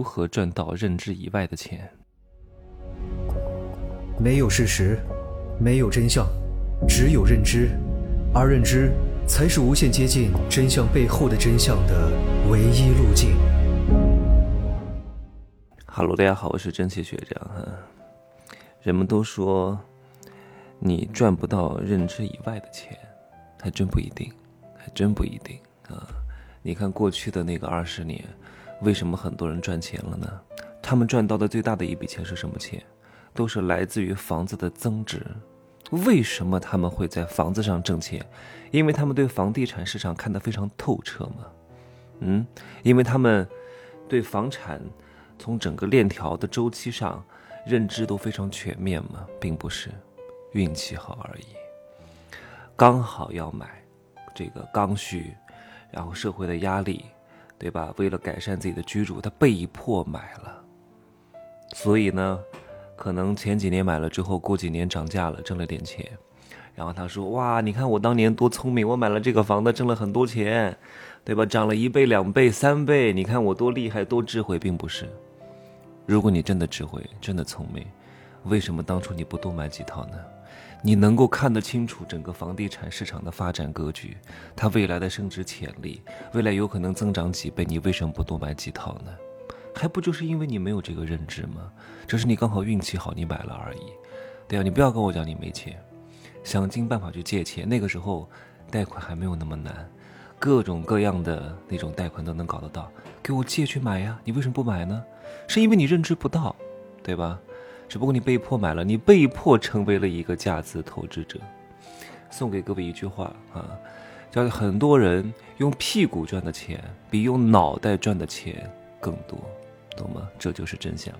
如何赚到认知以外的钱。没有事实，没有真相，只有认知，而认知才是无限接近真相背后的真相的唯一路径。Hello，大家好，我是真气学长哈。人们都说你赚不到认知以外的钱，还真不一定，还真不一定啊。你看过去的那个二十年，为什么很多人赚钱了呢？他们赚到的最大的一笔钱是什么钱？都是来自于房子的增值。为什么他们会在房子上挣钱？因为他们对房地产市场看得非常透彻嘛。嗯，因为他们对房产从整个链条的周期上认知都非常全面嘛，并不是运气好而已。刚好要买，这个刚需。然后社会的压力，对吧？为了改善自己的居住，他被迫买了。所以呢，可能前几年买了之后，过几年涨价了，挣了点钱。然后他说：“哇，你看我当年多聪明，我买了这个房子，挣了很多钱，对吧？涨了一倍、两倍、三倍，你看我多厉害、多智慧，并不是。如果你真的智慧、真的聪明，为什么当初你不多买几套呢？”你能够看得清楚整个房地产市场的发展格局，它未来的升值潜力，未来有可能增长几倍，你为什么不多买几套呢？还不就是因为你没有这个认知吗？只是你刚好运气好，你买了而已。对啊，你不要跟我讲你没钱，想尽办法去借钱。那个时候，贷款还没有那么难，各种各样的那种贷款都能搞得到，给我借去买呀。你为什么不买呢？是因为你认知不到，对吧？只不过你被迫买了，你被迫成为了一个价值投资者。送给各位一句话啊，叫很多人用屁股赚的钱比用脑袋赚的钱更多，懂吗？这就是真相。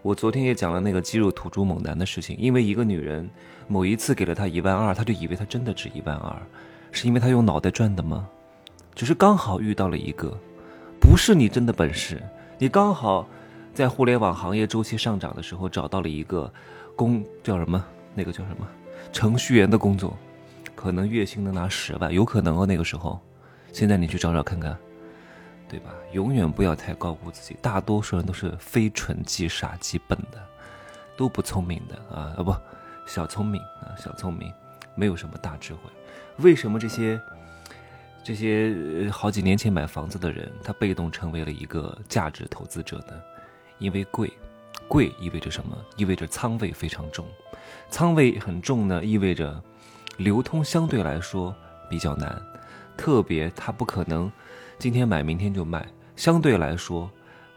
我昨天也讲了那个肌肉土著猛男的事情，因为一个女人某一次给了他一万二，他就以为他真的值一万二，是因为他用脑袋赚的吗？只是刚好遇到了一个，不是你真的本事，你刚好。在互联网行业周期上涨的时候，找到了一个工叫什么？那个叫什么？程序员的工作，可能月薪能拿十万，有可能哦。那个时候，现在你去找找看看，对吧？永远不要太高估自己。大多数人都是非蠢即傻即笨的，都不聪明的啊啊不，小聪明啊小聪明，没有什么大智慧。为什么这些这些好几年前买房子的人，他被动成为了一个价值投资者呢？因为贵，贵意味着什么？意味着仓位非常重，仓位很重呢，意味着流通相对来说比较难，特别它不可能今天买明天就卖，相对来说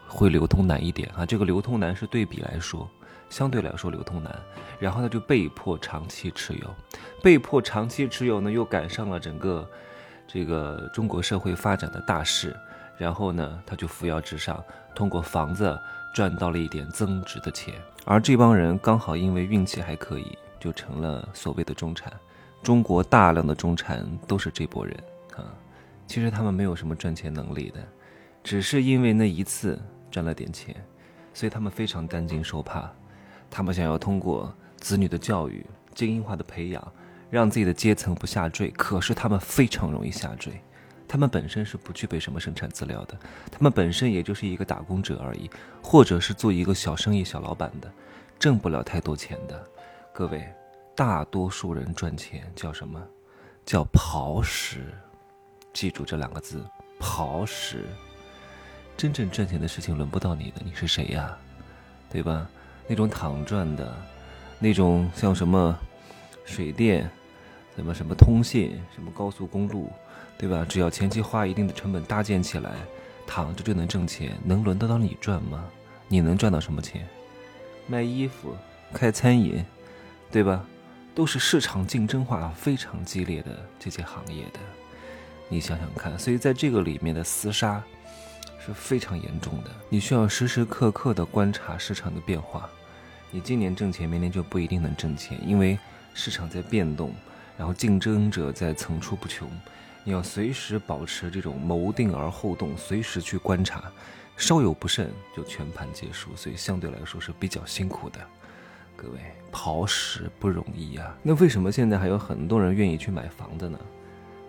会流通难一点啊。这个流通难是对比来说，相对来说流通难，然后他就被迫长期持有，被迫长期持有呢，又赶上了整个这个中国社会发展的大势，然后呢，他就扶摇直上，通过房子。赚到了一点增值的钱，而这帮人刚好因为运气还可以，就成了所谓的中产。中国大量的中产都是这波人啊。其实他们没有什么赚钱能力的，只是因为那一次赚了点钱，所以他们非常担惊受怕。他们想要通过子女的教育、精英化的培养，让自己的阶层不下坠。可是他们非常容易下坠。他们本身是不具备什么生产资料的，他们本身也就是一个打工者而已，或者是做一个小生意小老板的，挣不了太多钱的。各位，大多数人赚钱叫什么？叫刨食。记住这两个字，刨食。真正赚钱的事情轮不到你的，你是谁呀？对吧？那种躺赚的，那种像什么水电，什么什么通信，什么高速公路。对吧？只要前期花一定的成本搭建起来，躺着就能挣钱，能轮得到你赚吗？你能赚到什么钱？卖衣服、开餐饮，对吧？都是市场竞争化非常激烈的这些行业的，你想想看。所以在这个里面的厮杀是非常严重的，你需要时时刻刻的观察市场的变化。你今年挣钱，明年就不一定能挣钱，因为市场在变动，然后竞争者在层出不穷。你要随时保持这种谋定而后动，随时去观察，稍有不慎就全盘皆输，所以相对来说是比较辛苦的。各位，刨食不容易啊。那为什么现在还有很多人愿意去买房子呢？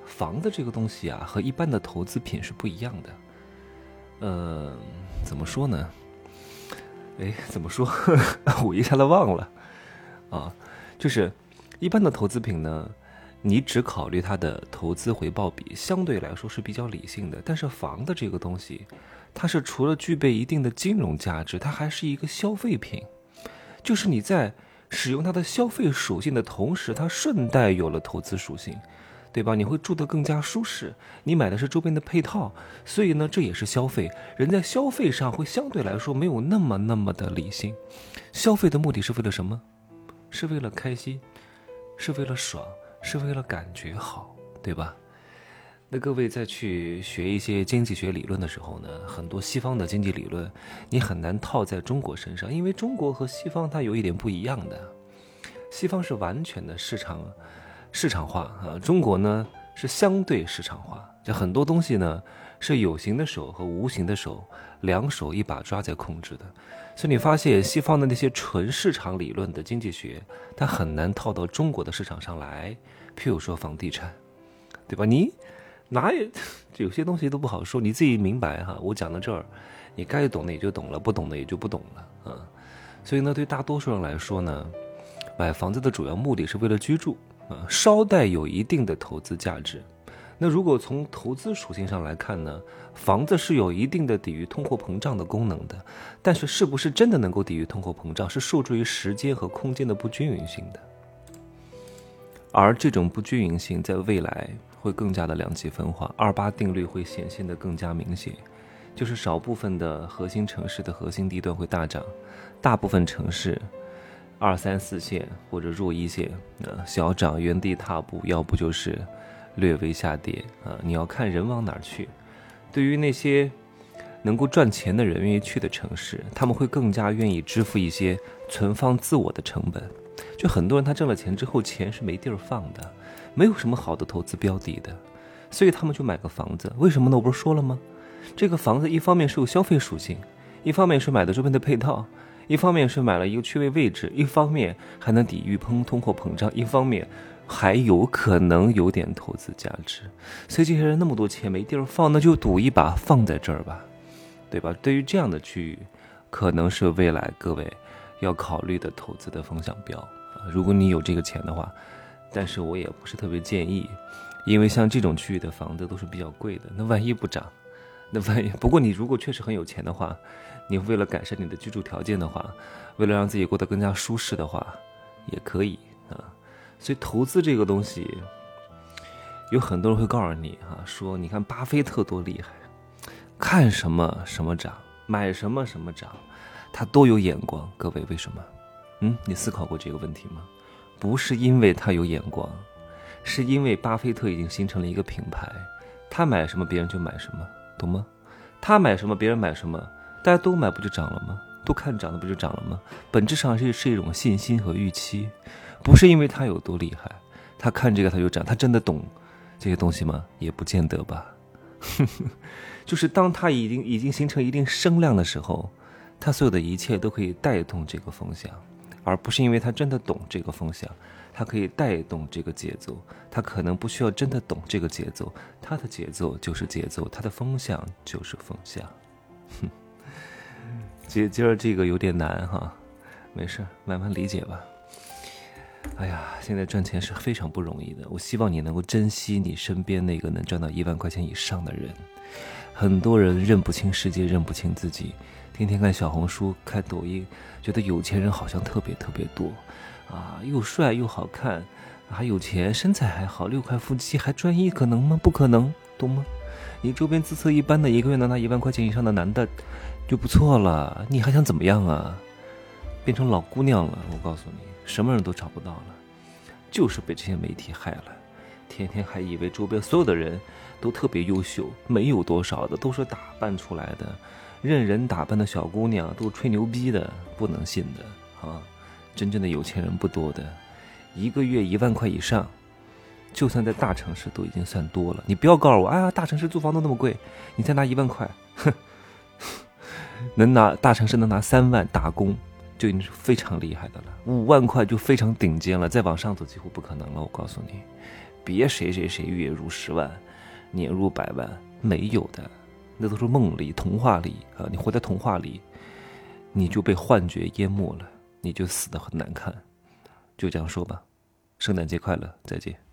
房子这个东西啊，和一般的投资品是不一样的。呃，怎么说呢？哎，怎么说？我一下子忘了啊。就是一般的投资品呢，你只考虑它的投资回报比，相对来说是比较理性的。但是房子这个东西，它是除了具备一定的金融价值，它还是一个消费品。就是你在使用它的消费属性的同时，它顺带有了投资属性。对吧？你会住得更加舒适，你买的是周边的配套，所以呢，这也是消费。人在消费上会相对来说没有那么那么的理性。消费的目的是为了什么？是为了开心，是为了爽，是为了感觉好，对吧？那各位在去学一些经济学理论的时候呢，很多西方的经济理论你很难套在中国身上，因为中国和西方它有一点不一样的，西方是完全的市场。市场化啊，中国呢是相对市场化，就很多东西呢是有形的手和无形的手两手一把抓在控制的，所以你发现西方的那些纯市场理论的经济学，它很难套到中国的市场上来。譬如说房地产，对吧？你哪有 有些东西都不好说，你自己明白哈。我讲到这儿，你该懂的也就懂了，不懂的也就不懂了啊。所以呢，对大多数人来说呢，买房子的主要目的是为了居住。啊，稍带有一定的投资价值。那如果从投资属性上来看呢，房子是有一定的抵御通货膨胀的功能的，但是是不是真的能够抵御通货膨胀，是受制于时间和空间的不均匀性的。而这种不均匀性在未来会更加的两极分化，二八定律会显现的更加明显，就是少部分的核心城市的核心地段会大涨，大部分城市。二三四线或者弱一线，呃，小涨原地踏步，要不就是略微下跌啊。你要看人往哪儿去。对于那些能够赚钱的人，愿意去的城市，他们会更加愿意支付一些存放自我的成本。就很多人他挣了钱之后，钱是没地儿放的，没有什么好的投资标的的，所以他们就买个房子。为什么呢？我不是说了吗？这个房子一方面是有消费属性，一方面是买的周边的配套。一方面是买了一个区位位置，一方面还能抵御通通货膨胀，一方面还有可能有点投资价值。所以这些人那么多钱没地儿放，那就赌一把放在这儿吧，对吧？对于这样的区域，可能是未来各位要考虑的投资的风向标。如果你有这个钱的话，但是我也不是特别建议，因为像这种区域的房子都是比较贵的，那万一不涨，那万一不过你如果确实很有钱的话。你为了改善你的居住条件的话，为了让自己过得更加舒适的话，也可以啊。所以投资这个东西，有很多人会告诉你啊，说你看巴菲特多厉害，看什么什么涨，买什么什么涨，他都有眼光。各位为什么？嗯，你思考过这个问题吗？不是因为他有眼光，是因为巴菲特已经形成了一个品牌，他买什么别人就买什么，懂吗？他买什么别人买什么。大家都买不就涨了吗？都看涨的不就涨了吗？本质上是是一种信心和预期，不是因为他有多厉害，他看这个他就涨，他真的懂这些东西吗？也不见得吧。就是当他已经已经形成一定声量的时候，他所有的一切都可以带动这个风向，而不是因为他真的懂这个风向，他可以带动这个节奏，他可能不需要真的懂这个节奏，他的节奏就是节奏，他的风向就是风向。哼。今今儿这个有点难哈，没事，慢慢理解吧。哎呀，现在赚钱是非常不容易的。我希望你能够珍惜你身边那个能赚到一万块钱以上的人。很多人认不清世界，认不清自己，天天看小红书、看抖音，觉得有钱人好像特别特别多，啊，又帅又好看，还有钱，身材还好，六块腹肌还专一，可能吗？不可能，懂吗？你周边姿色一般的，一个月能拿一万块钱以上的男的。就不错了，你还想怎么样啊？变成老姑娘了？我告诉你，什么人都找不到了，就是被这些媒体害了。天天还以为周边所有的人都特别优秀，没有多少的，都是打扮出来的，任人打扮的小姑娘，都吹牛逼的，不能信的啊！真正的有钱人不多的，一个月一万块以上，就算在大城市都已经算多了。你不要告诉我，哎，大城市租房都那么贵，你再拿一万块，哼！能拿大城市能拿三万打工，就已经是非常厉害的了。五万块就非常顶尖了，再往上走几乎不可能了。我告诉你，别谁谁谁月入十万，年入百万，没有的，那都是梦里、童话里啊！你活在童话里，你就被幻觉淹没了，你就死的很难看。就这样说吧，圣诞节快乐，再见。